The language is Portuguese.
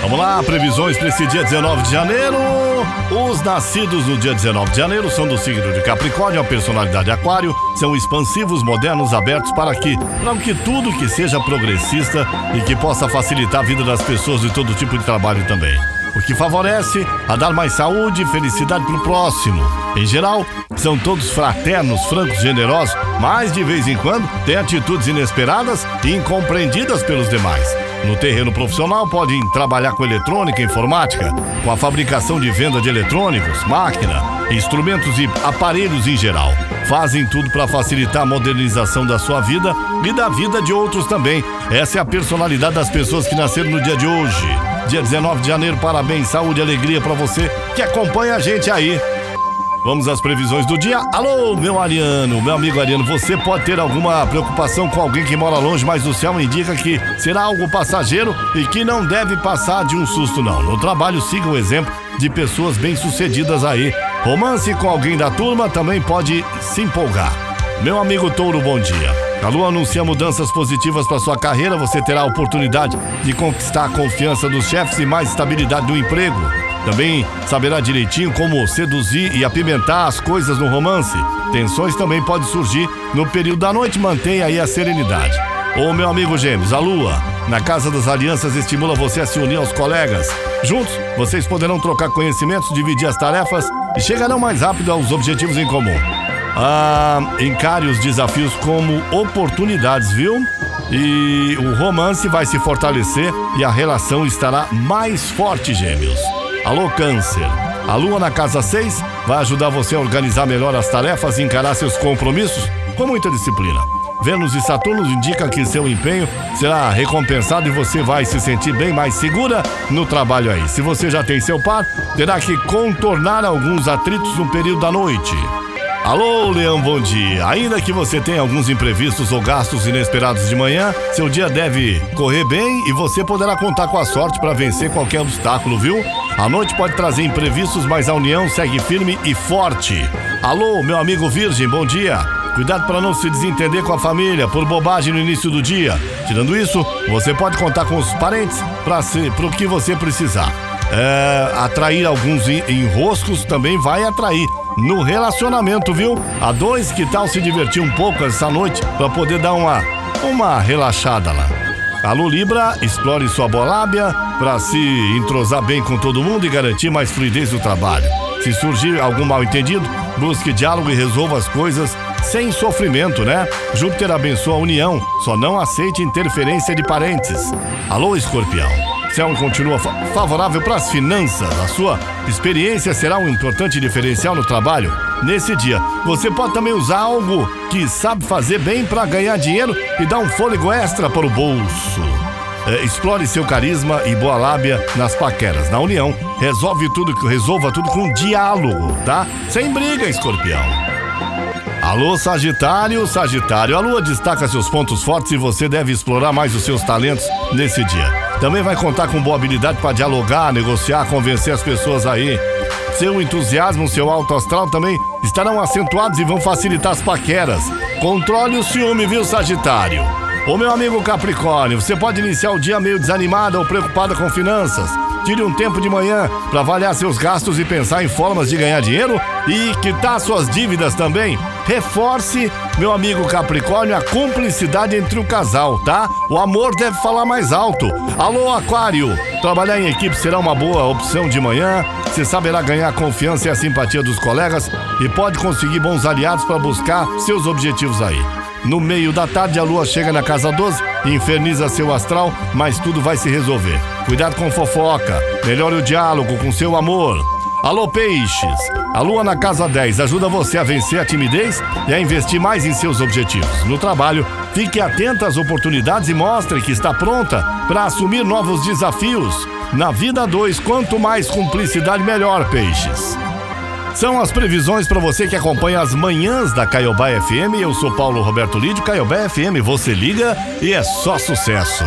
Vamos lá, previsões para esse dia 19 de janeiro. Os nascidos no dia 19 de janeiro são do signo de Capricórnio, a personalidade aquário, são expansivos, modernos, abertos para que, para que tudo que seja progressista e que possa facilitar a vida das pessoas de todo tipo de trabalho também. O que favorece a dar mais saúde e felicidade para o próximo. Em geral, são todos fraternos, francos, generosos, mas de vez em quando têm atitudes inesperadas e incompreendidas pelos demais. No terreno profissional, podem trabalhar com eletrônica e informática, com a fabricação de venda de eletrônicos, máquina, instrumentos e aparelhos em geral. Fazem tudo para facilitar a modernização da sua vida e da vida de outros também. Essa é a personalidade das pessoas que nasceram no dia de hoje. Dia 19 de janeiro, parabéns, saúde e alegria para você que acompanha a gente aí. Vamos às previsões do dia. Alô, meu Ariano, meu amigo Ariano, você pode ter alguma preocupação com alguém que mora longe, mas o céu indica que será algo passageiro e que não deve passar de um susto, não. No trabalho, siga o exemplo de pessoas bem-sucedidas aí. Romance com alguém da turma também pode se empolgar. Meu amigo Touro, bom dia. A lua anuncia mudanças positivas para sua carreira. Você terá a oportunidade de conquistar a confiança dos chefes e mais estabilidade no emprego. Também saberá direitinho como seduzir e apimentar as coisas no romance. Tensões também podem surgir no período da noite, mantenha aí a serenidade. Ô meu amigo Gêmeos, a Lua, na Casa das Alianças, estimula você a se unir aos colegas. Juntos, vocês poderão trocar conhecimentos, dividir as tarefas e chegarão mais rápido aos objetivos em comum. Ah, encare os desafios como oportunidades, viu? E o romance vai se fortalecer e a relação estará mais forte, Gêmeos. Alô, Câncer. A Lua na casa 6 vai ajudar você a organizar melhor as tarefas e encarar seus compromissos com muita disciplina. Vênus e Saturno indicam que seu empenho será recompensado e você vai se sentir bem mais segura no trabalho aí. Se você já tem seu par, terá que contornar alguns atritos no período da noite. Alô, Leão, bom dia. Ainda que você tenha alguns imprevistos ou gastos inesperados de manhã, seu dia deve correr bem e você poderá contar com a sorte para vencer qualquer obstáculo, viu? A noite pode trazer imprevistos, mas a união segue firme e forte. Alô, meu amigo Virgem, bom dia. Cuidado para não se desentender com a família por bobagem no início do dia. Tirando isso, você pode contar com os parentes para o que você precisar. É, atrair alguns enroscos também vai atrair no relacionamento, viu? A dois, que tal se divertir um pouco essa noite para poder dar uma, uma relaxada lá? Alô Libra, explore sua bolábia para se entrosar bem com todo mundo e garantir mais fluidez no trabalho. Se surgir algum mal entendido, busque diálogo e resolva as coisas sem sofrimento, né? Júpiter abençoa a união, só não aceite interferência de parentes. Alô Escorpião. Céu continua favorável para as finanças. A sua experiência será um importante diferencial no trabalho. Nesse dia, você pode também usar algo que sabe fazer bem para ganhar dinheiro e dar um fôlego extra para o bolso. É, explore seu carisma e boa lábia nas paqueras. Na união, resolve tudo, resolva tudo com diálogo, tá? Sem briga, escorpião. Alô, Sagitário, Sagitário. A lua destaca seus pontos fortes e você deve explorar mais os seus talentos nesse dia. Também vai contar com boa habilidade para dialogar, negociar, convencer as pessoas aí. Seu entusiasmo, seu alto astral também estarão acentuados e vão facilitar as paqueras. Controle o ciúme, viu, Sagitário? Ô meu amigo Capricórnio, você pode iniciar o dia meio desanimado ou preocupado com finanças. Tire um tempo de manhã para avaliar seus gastos e pensar em formas de ganhar dinheiro e quitar suas dívidas também. Reforce, meu amigo Capricórnio, a cumplicidade entre o casal, tá? O amor deve falar mais alto. Alô, Aquário! Trabalhar em equipe será uma boa opção de manhã. Você saberá ganhar a confiança e a simpatia dos colegas e pode conseguir bons aliados para buscar seus objetivos aí. No meio da tarde, a lua chega na casa 12 e inferniza seu astral, mas tudo vai se resolver. Cuidado com fofoca, melhore o diálogo com seu amor. Alô, peixes! A lua na casa 10 ajuda você a vencer a timidez e a investir mais em seus objetivos. No trabalho, fique atenta às oportunidades e mostre que está pronta para assumir novos desafios. Na vida 2, quanto mais cumplicidade, melhor, peixes. São as previsões para você que acompanha as manhãs da Caiobá FM. Eu sou Paulo Roberto Lídio, Caiobá FM. Você liga e é só sucesso.